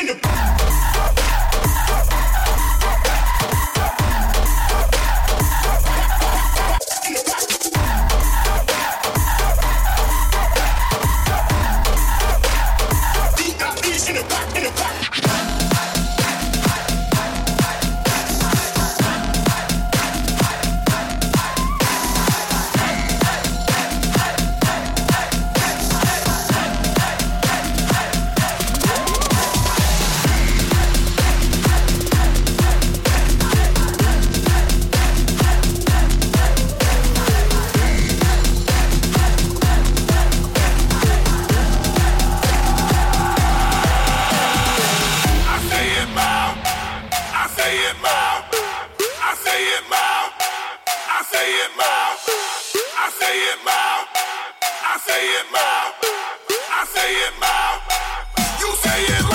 in the I say it mild. I say it mild. You say it